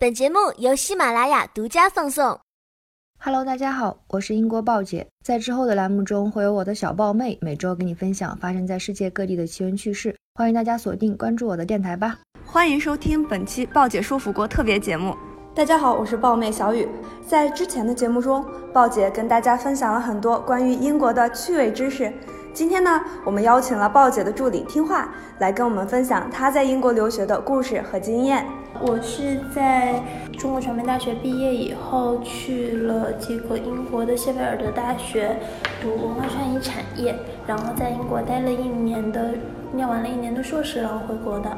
本节目由喜马拉雅独家放送。Hello，大家好，我是英国豹姐。在之后的栏目中，会有我的小豹妹每周给你分享发生在世界各地的奇闻趣事。欢迎大家锁定关注我的电台吧。欢迎收听本期豹姐说腐国特别节目。大家好，我是豹妹小雨。在之前的节目中，豹姐跟大家分享了很多关于英国的趣味知识。今天呢，我们邀请了鲍姐的助理听话来跟我们分享她在英国留学的故事和经验。我是在中国传媒大学毕业以后去了这个英国的谢菲尔德大学读文化创意产业，然后在英国待了一年的，念完了一年的硕士，然后回国的。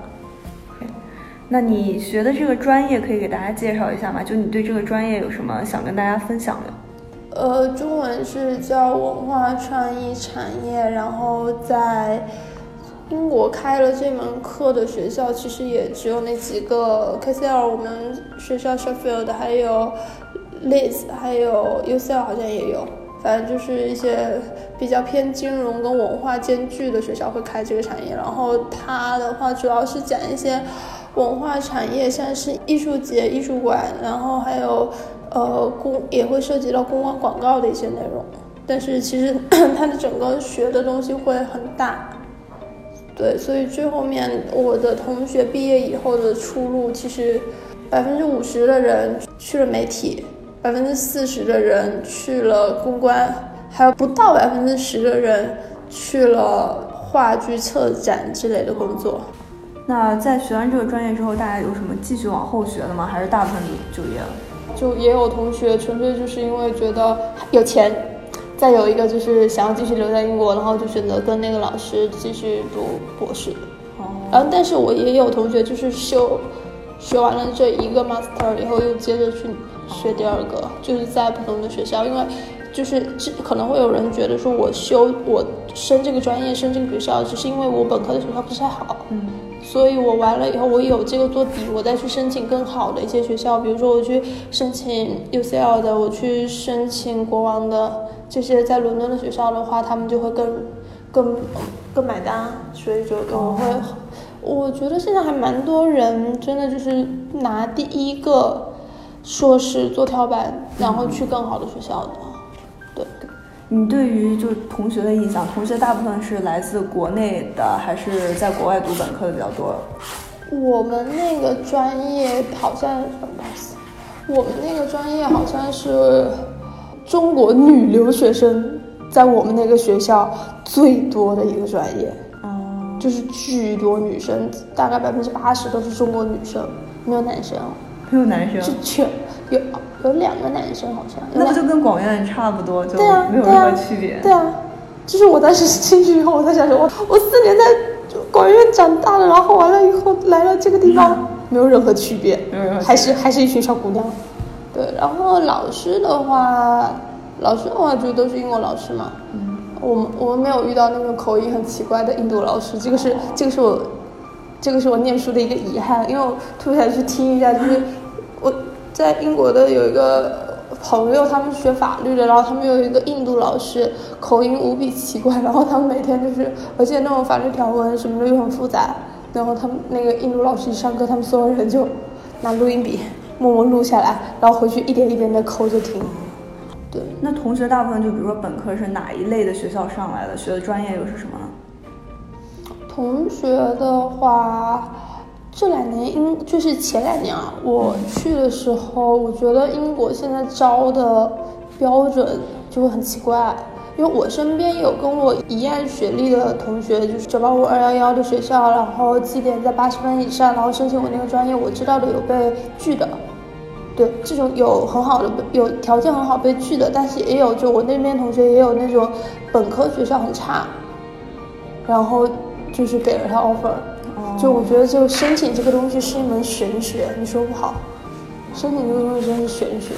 那你学的这个专业可以给大家介绍一下吗？就你对这个专业有什么想跟大家分享的？呃，中文是叫文化创意产业，然后在。英国开了这门课的学校，其实也只有那几个。KCL 我们学校 Sheffield 还有 Leeds 还有 UCL 好像也有，反正就是一些比较偏金融跟文化兼具的学校会开这个产业。然后它的话主要是讲一些文化产业，像是艺术节、艺术馆，然后还有呃公也会涉及到公关广告的一些内容。但是其实 它的整个学的东西会很大。对，所以最后面我的同学毕业以后的出路，其实百分之五十的人去了媒体，百分之四十的人去了公关，还有不到百分之十的人去了话剧策展之类的工作。那在学完这个专业之后，大家有什么继续往后学的吗？还是大部分就业了？就也有同学纯粹就是因为觉得有钱。再有一个就是想要继续留在英国，然后就选择跟那个老师继续读博士。哦。然后，但是我也有同学就是修，学完了这一个 master 以后，又接着去学第二个，就是在不同的学校。因为就是这可能会有人觉得说，我修我升这个专业升这个学校，只是因为我本科的学校不是太好。嗯。所以我完了以后，我有这个做底，我再去申请更好的一些学校，比如说我去申请 UCL 的，我去申请国王的。这些在伦敦的学校的话，他们就会更、更、更买单，所以就我会，我觉得现在还蛮多人真的就是拿第一个硕士做跳板，然后去更好的学校的。对，你对于就同学的印象，同学大部分是来自国内的，还是在国外读本科的比较多？我们那个专业好像，我们那个专业好像是。中国女留学生在我们那个学校最多的一个专业，嗯，就是巨多女生，大概百分之八十都是中国女生，没有男生，没有男生，就全有有两个男生好像，那不就跟广院差不多，就没有任何区别，对啊，就是我当时进去以后，我在想说，我 我四年在广院长大了，然后完了以后来了这个地方，没有任何区别，还是还是一群小姑娘。对，然后老师的话，老师的话就都是英国老师嘛。嗯，我们我们没有遇到那种口音很奇怪的印度老师，这个是这个是我，这个是我念书的一个遗憾，因为我特别想去听一下，就是我在英国的有一个朋友，他们学法律的，然后他们有一个印度老师，口音无比奇怪，然后他们每天就是，而且那种法律条文什么的又很复杂，然后他们那个印度老师一上课，他们所有人就拿录音笔。默默录下来，然后回去一点一点的抠着听。对，那同学大部分就比如说本科是哪一类的学校上来的，学的专业又是什么呢？同学的话，这两年英就是前两年啊，我去的时候，我觉得英国现在招的标准就会很奇怪。因为我身边有跟我一样学历的同学，就是九八五二幺幺的学校，然后绩点在八十分以上，然后申请我那个专业，我知道的有被拒的。对，这种有很好的有条件很好被拒的，但是也有就我那边同学也有那种本科学校很差，然后就是给了他 offer。就我觉得就申请这个东西是一门玄学，你说不好，申请这个东西真是玄学。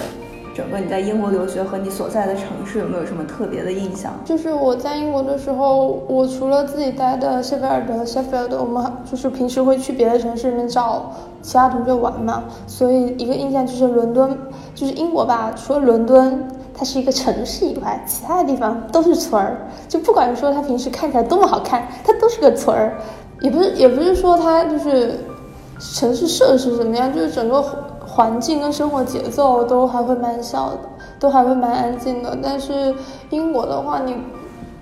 整个你在英国留学和你所在的城市有没有什么特别的印象？就是我在英国的时候，我除了自己待的谢菲尔德、谢菲尔德，我们就是平时会去别的城市里面找其他同学玩嘛。所以一个印象就是伦敦，就是英国吧，除了伦敦它是一个城市以外，其他的地方都是村儿。就不管说它平时看起来多么好看，它都是个村儿。也不是也不是说它就是城市设施怎么样，就是整个。环境跟生活节奏都还会蛮小的，都还会蛮安静的。但是英国的话，你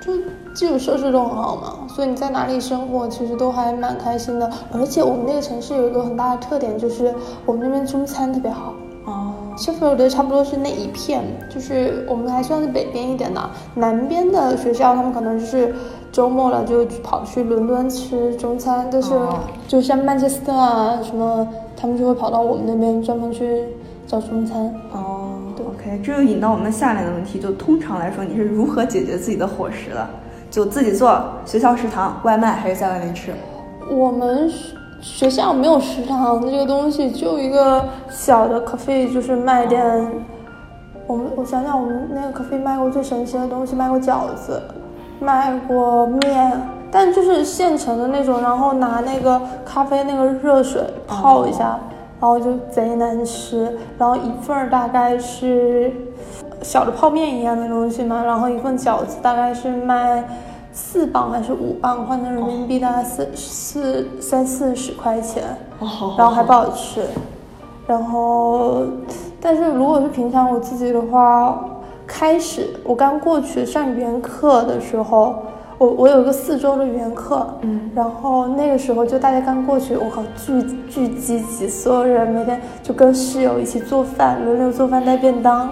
就基础设施都很好嘛，所以你在哪里生活其实都还蛮开心的。而且我们那个城市有一个很大的特点，就是我们那边中餐特别好。哦，谢菲尔德差不多是那一片，就是我们还算是北边一点的，南边的学校他们可能就是周末了就跑去伦敦吃中餐，但是哦就像曼彻斯特啊什么，他们就会跑到我们那边专门去找中餐。哦，OK，这就引到我们下面的问题，就通常来说，你是如何解决自己的伙食的？就自己做，学校食堂、外卖，还是在外面吃？我们学学校没有食堂这个东西，就一个小的 cafe，就是卖点。我们我想想，我们那个 cafe 卖过最神奇的东西，卖过饺子，卖过面，但就是现成的那种，然后拿那个咖啡那个热水泡一下，然后就贼难吃。然后一份大概是小的泡面一样的东西嘛，然后一份饺子大概是卖四磅还是五磅，换成人民币大概四四三四十块钱，哦然后还不好吃。然后，但是如果是平常我自己的话，开始我刚过去上语言课的时候，我我有一个四周的语言课，嗯，然后那个时候就大家刚过去，我靠，巨巨积极，所有人每天就跟室友一起做饭，轮流做饭带便当。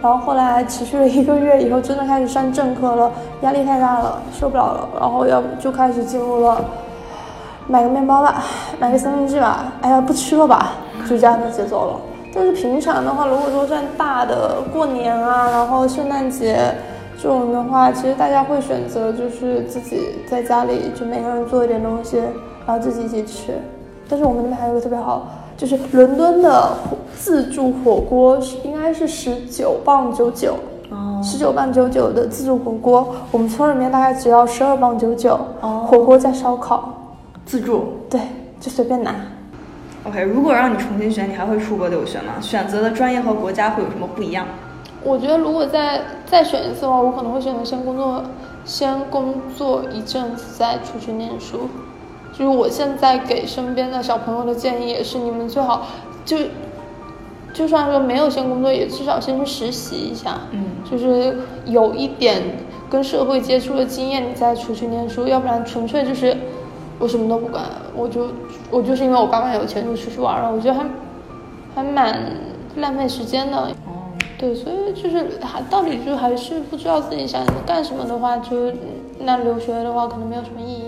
然后后来持续了一个月以后，真的开始上正课了，压力太大了，受不了了，然后要就开始进入了买个面包吧，买个三明治吧，哎呀不吃了吧，就这样的节奏了。但是平常的话，如果说算大的过年啊，然后圣诞节这种的话，其实大家会选择就是自己在家里就每个人做一点东西，然后自己一起吃。但是我们那边还有一个特别好，就是伦敦的自助火锅是应该是十九磅九九，哦十九磅九九的自助火锅，我们村里面大概只要十二磅九九，哦火锅加烧烤，自助。对，就随便拿。OK，如果让你重新选，你还会出国留学吗？选择的专业和国家会有什么不一样？我觉得如果再再选一次的话，我可能会选择先工作，先工作一阵子再出去念书。就是我现在给身边的小朋友的建议也是，你们最好就就算说没有先工作，也至少先去实习一下，嗯就是有一点跟社会接触的经验，你再出去念书，要不然纯粹就是我什么都不管，我就我就是因为我爸妈有钱就出去玩了，我觉得还还蛮浪费时间的。哦，对，所以就是还到底就还是不知道自己想干什么的话，就那留学的话可能没有什么意义。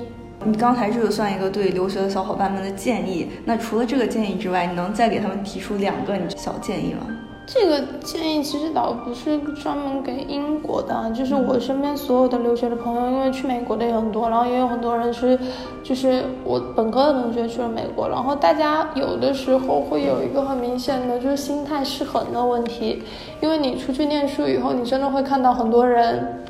你刚才这个算一个对留学的小伙伴们的建议。那除了这个建议之外，你能再给他们提出两个你小建议吗？这个建议其实倒不是专门给英国的，就是我身边所有的留学的朋友，因为去美国的也很多，然后也有很多人是，就是我本科的同学去了美国，然后大家有的时候会有一个很明显的就是心态失衡的问题，因为你出去念书以后，你真的会看到很多人。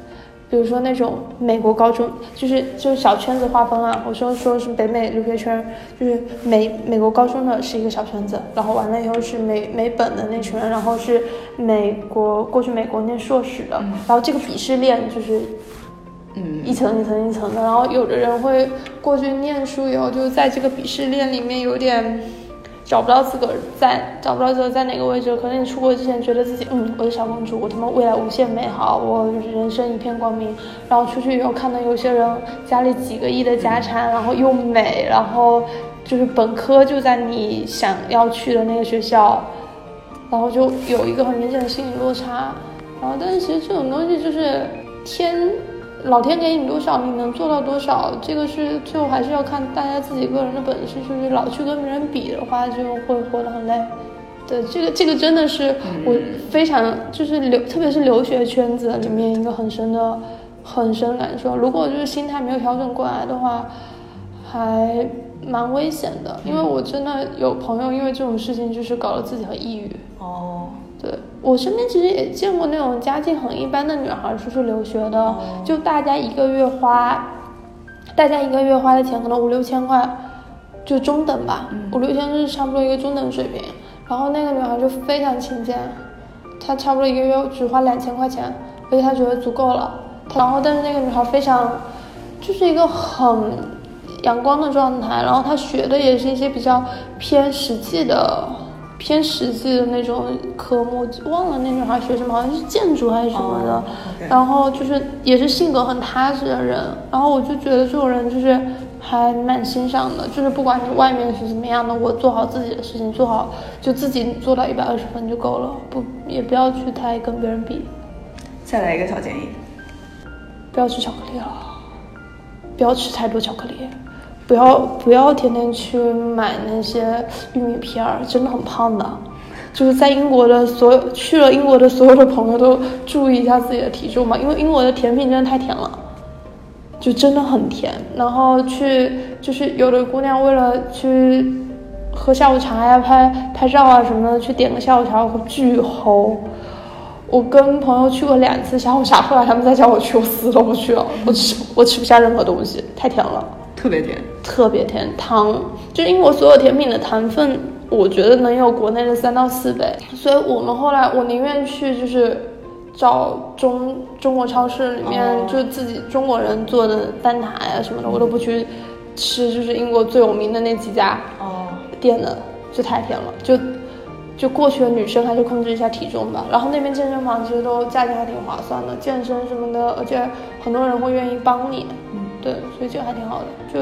比如说那种美国高中，就是就是小圈子划分啊。我说说是北美留学圈，就是美美国高中的是一个小圈子，然后完了以后是美美本的那群人，然后是美国过去美国念硕士的，然后这个鄙视链就是嗯一层一层一层的，然后有的人会过去念书以后，就在这个鄙视链里面有点找不到自个儿在，找不到自个儿在哪个位置。可能你出国之前觉得自己，嗯，我是小公主，我他妈未来无限美好，我人生一片光明。然后出去以后看到有些人家里几个亿的家产，然后又美，然后就是本科就在你想要去的那个学校，然后就有一个很明显的心理落差。然后，但是其实这种东西就是天，老天给你多少，你能做到多少，这个是最后还是要看大家自己个人的本事。就是老去跟别人比的话，就会活得很累。对，这个这个真的是我非常就是留，特别是留学圈子里面一个很深的、很深感受。如果就是心态没有调整过来的话，还蛮危险的。因为我真的有朋友因为这种事情就是搞得自己很抑郁。哦，对我身边其实也见过那种家境很一般的女孩出去留学的，就大家一个月花，大家一个月花的钱可能五六千块，就中等吧，五六千是差不多一个中等水平。然后那个女孩就非常勤俭，她差不多一个月只花两千块钱，而且她觉得足够了。然后但是那个女孩非常，就是一个很阳光的状态，然后她学的也是一些比较偏实际的偏实际的那种科目，忘了那女孩学什么，好像是建筑还是什么的。然后就是也是性格很踏实的人，然后我就觉得这种人就是还蛮欣赏的，就是不管你外面是怎么样的，我做好自己的事情，做好就自己做到一百二十分就够了，不也不要去太跟别人比。再来一个小建议，不要吃巧克力了，不要吃太多巧克力。不要不要天天去买那些玉米片儿，真的很胖的。就是在英国的所有去了英国的所有的朋友都注意一下自己的体重嘛，因为英国的甜品真的太甜了，就真的很甜。然后去就是有的姑娘为了去喝下午茶呀、拍拍照啊什么的，去点个下午茶，巨齁。我跟朋友去过两次下午茶，后来他们再叫我去，我死都不去了。我吃我吃不下任何东西，太甜了。特别甜，特别甜，糖就英国所有甜品的糖分，我觉得能有国内的三到四倍，所以我们后来我宁愿去就是找中中国超市里面就自己中国人做的蛋挞呀什么的，我都不去吃就是英国最有名的那几家哦。店的，就太甜了，就就过去的女生还是控制一下体重吧，然后那边健身房其实都价钱还挺划算的，健身什么的，而且很多人会愿意帮你。对，所以这个还挺好的。就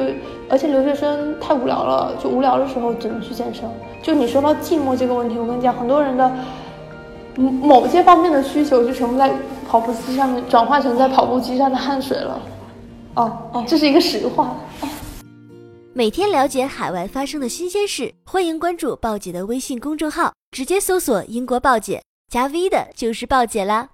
而且留学生太无聊了，就无聊的时候只能去健身。就你说到寂寞这个问题，我跟你讲，很多人的某些方面的需求就全部在跑步机上面转化成在跑步机上的汗水了。哦哦，这是一个实话。每天了解海外发生的新鲜事，欢迎关注鲍姐的微信公众号，直接搜索“英国鲍姐”，加 V 的就是鲍姐啦。